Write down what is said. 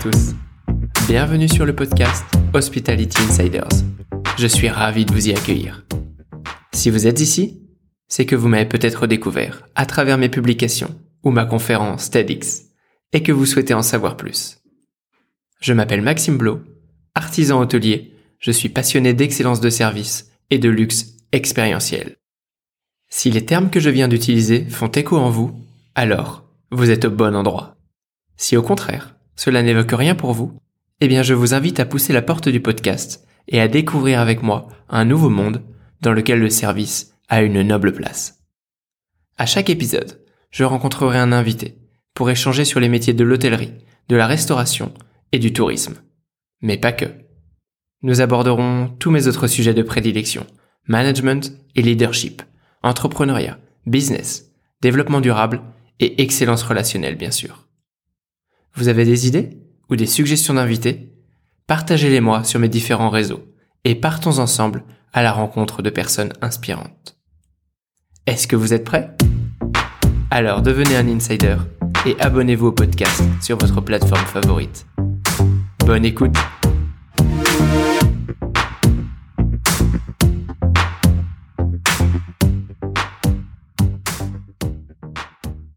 tous. Bienvenue sur le podcast Hospitality Insiders. Je suis ravi de vous y accueillir. Si vous êtes ici, c'est que vous m'avez peut-être découvert à travers mes publications ou ma conférence TEDx et que vous souhaitez en savoir plus. Je m'appelle Maxime Blo, artisan hôtelier, je suis passionné d'excellence de service et de luxe expérientiel. Si les termes que je viens d'utiliser font écho en vous, alors vous êtes au bon endroit. Si au contraire, cela n'évoque rien pour vous, eh bien je vous invite à pousser la porte du podcast et à découvrir avec moi un nouveau monde dans lequel le service a une noble place. À chaque épisode, je rencontrerai un invité pour échanger sur les métiers de l'hôtellerie, de la restauration et du tourisme. Mais pas que. Nous aborderons tous mes autres sujets de prédilection, management et leadership, entrepreneuriat, business, développement durable et excellence relationnelle bien sûr. Vous avez des idées ou des suggestions d'invités? Partagez-les moi sur mes différents réseaux et partons ensemble à la rencontre de personnes inspirantes. Est-ce que vous êtes prêts? Alors devenez un insider et abonnez-vous au podcast sur votre plateforme favorite. Bonne écoute